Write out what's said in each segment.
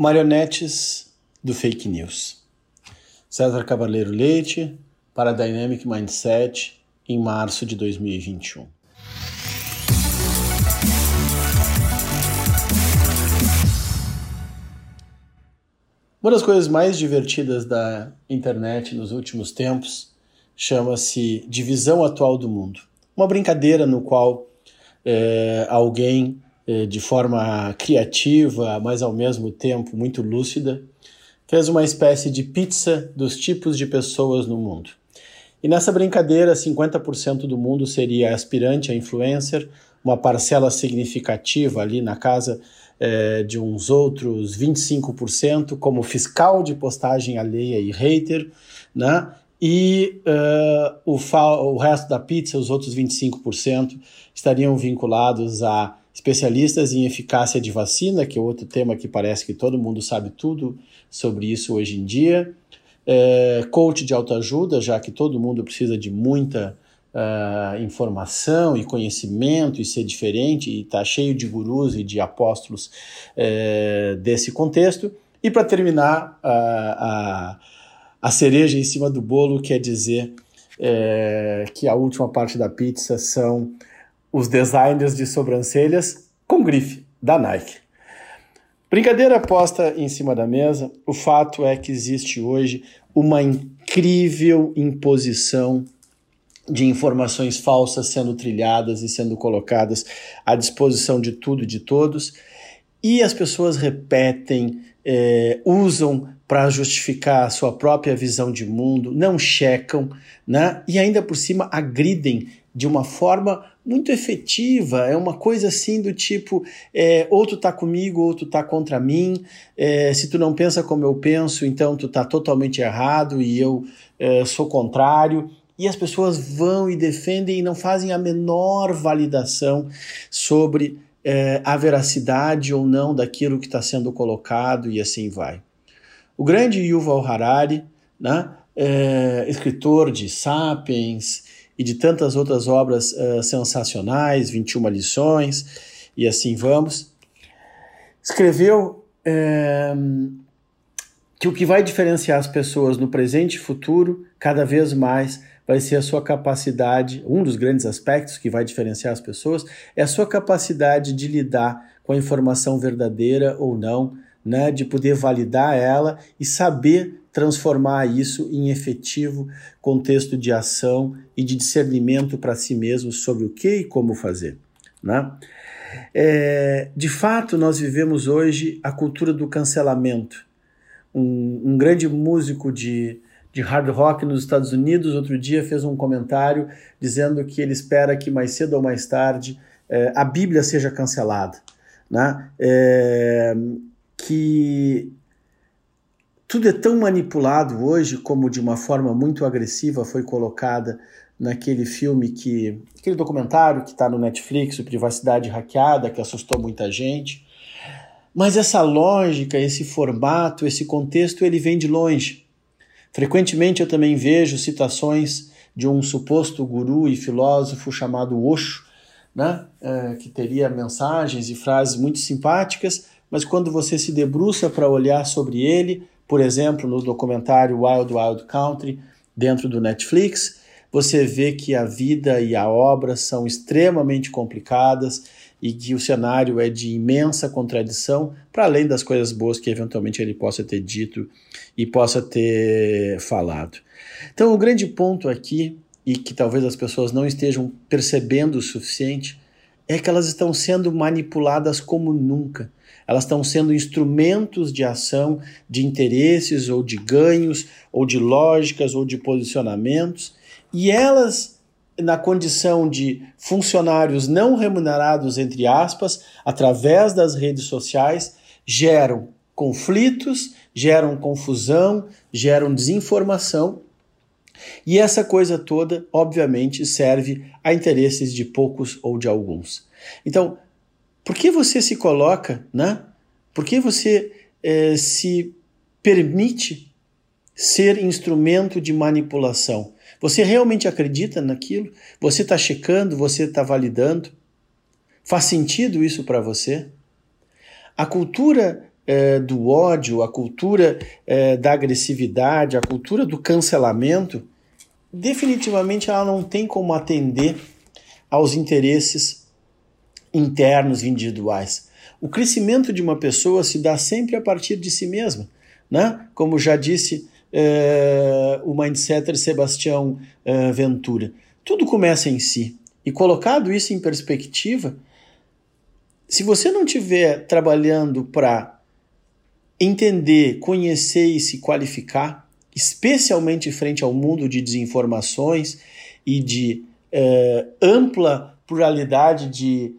Marionetes do Fake News. César Cavaleiro Leite, para Dynamic Mindset, em março de 2021. Uma das coisas mais divertidas da internet nos últimos tempos chama-se Divisão Atual do Mundo. Uma brincadeira no qual é, alguém de forma criativa, mas ao mesmo tempo muito lúcida, fez uma espécie de pizza dos tipos de pessoas no mundo. E nessa brincadeira, 50% do mundo seria aspirante a influencer, uma parcela significativa ali na casa eh, de uns outros 25% como fiscal de postagem alheia e hater, né? E uh, o, o resto da pizza, os outros 25%, estariam vinculados a especialistas em eficácia de vacina, que é outro tema que parece que todo mundo sabe tudo sobre isso hoje em dia. É, coach de autoajuda, já que todo mundo precisa de muita uh, informação e conhecimento e ser diferente, e está cheio de gurus e de apóstolos uh, desse contexto. E para terminar, uh, a, a cereja em cima do bolo quer dizer é, que a última parte da pizza são os designers de sobrancelhas com grife da Nike. Brincadeira posta em cima da mesa, o fato é que existe hoje uma incrível imposição de informações falsas sendo trilhadas e sendo colocadas à disposição de tudo e de todos, e as pessoas repetem, é, usam para justificar a sua própria visão de mundo, não checam, né? e ainda por cima agridem de uma forma muito efetiva, é uma coisa assim do tipo, é, ou tu tá comigo ou tu tá contra mim, é, se tu não pensa como eu penso, então tu tá totalmente errado e eu é, sou contrário, e as pessoas vão e defendem e não fazem a menor validação sobre é, a veracidade ou não daquilo que está sendo colocado e assim vai. O grande Yuval Harari, né, é, escritor de Sapiens, e de tantas outras obras uh, sensacionais, 21 lições e assim vamos, escreveu é, que o que vai diferenciar as pessoas no presente e futuro, cada vez mais, vai ser a sua capacidade, um dos grandes aspectos que vai diferenciar as pessoas, é a sua capacidade de lidar com a informação verdadeira ou não, né, de poder validar ela e saber transformar isso em efetivo contexto de ação e de discernimento para si mesmo sobre o que e como fazer. Né? É, de fato, nós vivemos hoje a cultura do cancelamento. Um, um grande músico de, de hard rock nos Estados Unidos, outro dia, fez um comentário dizendo que ele espera que mais cedo ou mais tarde é, a Bíblia seja cancelada. Né? É, que tudo é tão manipulado hoje, como de uma forma muito agressiva foi colocada naquele filme que. aquele documentário que está no Netflix, o Privacidade Hackeada, que assustou muita gente. Mas essa lógica, esse formato, esse contexto, ele vem de longe. Frequentemente eu também vejo citações de um suposto guru e filósofo chamado Osho, né? É, que teria mensagens e frases muito simpáticas, mas quando você se debruça para olhar sobre ele, por exemplo, no documentário Wild Wild Country, dentro do Netflix, você vê que a vida e a obra são extremamente complicadas e que o cenário é de imensa contradição, para além das coisas boas que eventualmente ele possa ter dito e possa ter falado. Então, o grande ponto aqui, e que talvez as pessoas não estejam percebendo o suficiente, é que elas estão sendo manipuladas como nunca elas estão sendo instrumentos de ação de interesses ou de ganhos, ou de lógicas ou de posicionamentos, e elas, na condição de funcionários não remunerados, entre aspas, através das redes sociais, geram conflitos, geram confusão, geram desinformação. E essa coisa toda, obviamente, serve a interesses de poucos ou de alguns. Então, por que você se coloca, né? Por que você é, se permite ser instrumento de manipulação? Você realmente acredita naquilo? Você está checando? Você está validando? Faz sentido isso para você? A cultura é, do ódio, a cultura é, da agressividade, a cultura do cancelamento, definitivamente ela não tem como atender aos interesses internos individuais. O crescimento de uma pessoa se dá sempre a partir de si mesma, né? Como já disse é, o mindsetter Sebastião é, Ventura. Tudo começa em si. E colocado isso em perspectiva, se você não estiver trabalhando para entender, conhecer e se qualificar, especialmente frente ao mundo de desinformações e de é, ampla pluralidade de,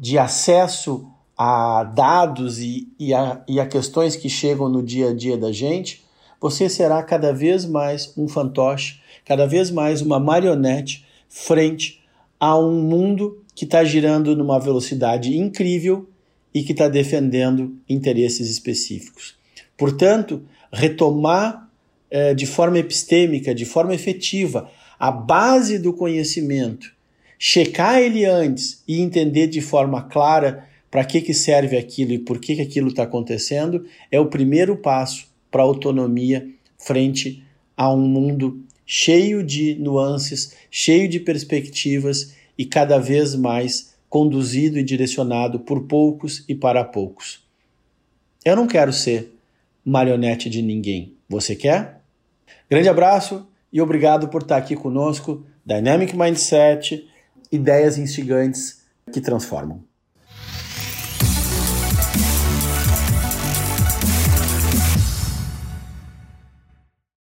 de acesso a dados e, e, a, e a questões que chegam no dia a dia da gente, você será cada vez mais um fantoche, cada vez mais uma marionete frente a um mundo que está girando numa velocidade incrível e que está defendendo interesses específicos. Portanto, retomar eh, de forma epistêmica, de forma efetiva, a base do conhecimento, checar ele antes e entender de forma clara para que, que serve aquilo e por que, que aquilo está acontecendo, é o primeiro passo para a autonomia frente a um mundo cheio de nuances, cheio de perspectivas e cada vez mais conduzido e direcionado por poucos e para poucos. Eu não quero ser marionete de ninguém. Você quer? Grande abraço e obrigado por estar aqui conosco. Dynamic Mindset, ideias instigantes que transformam.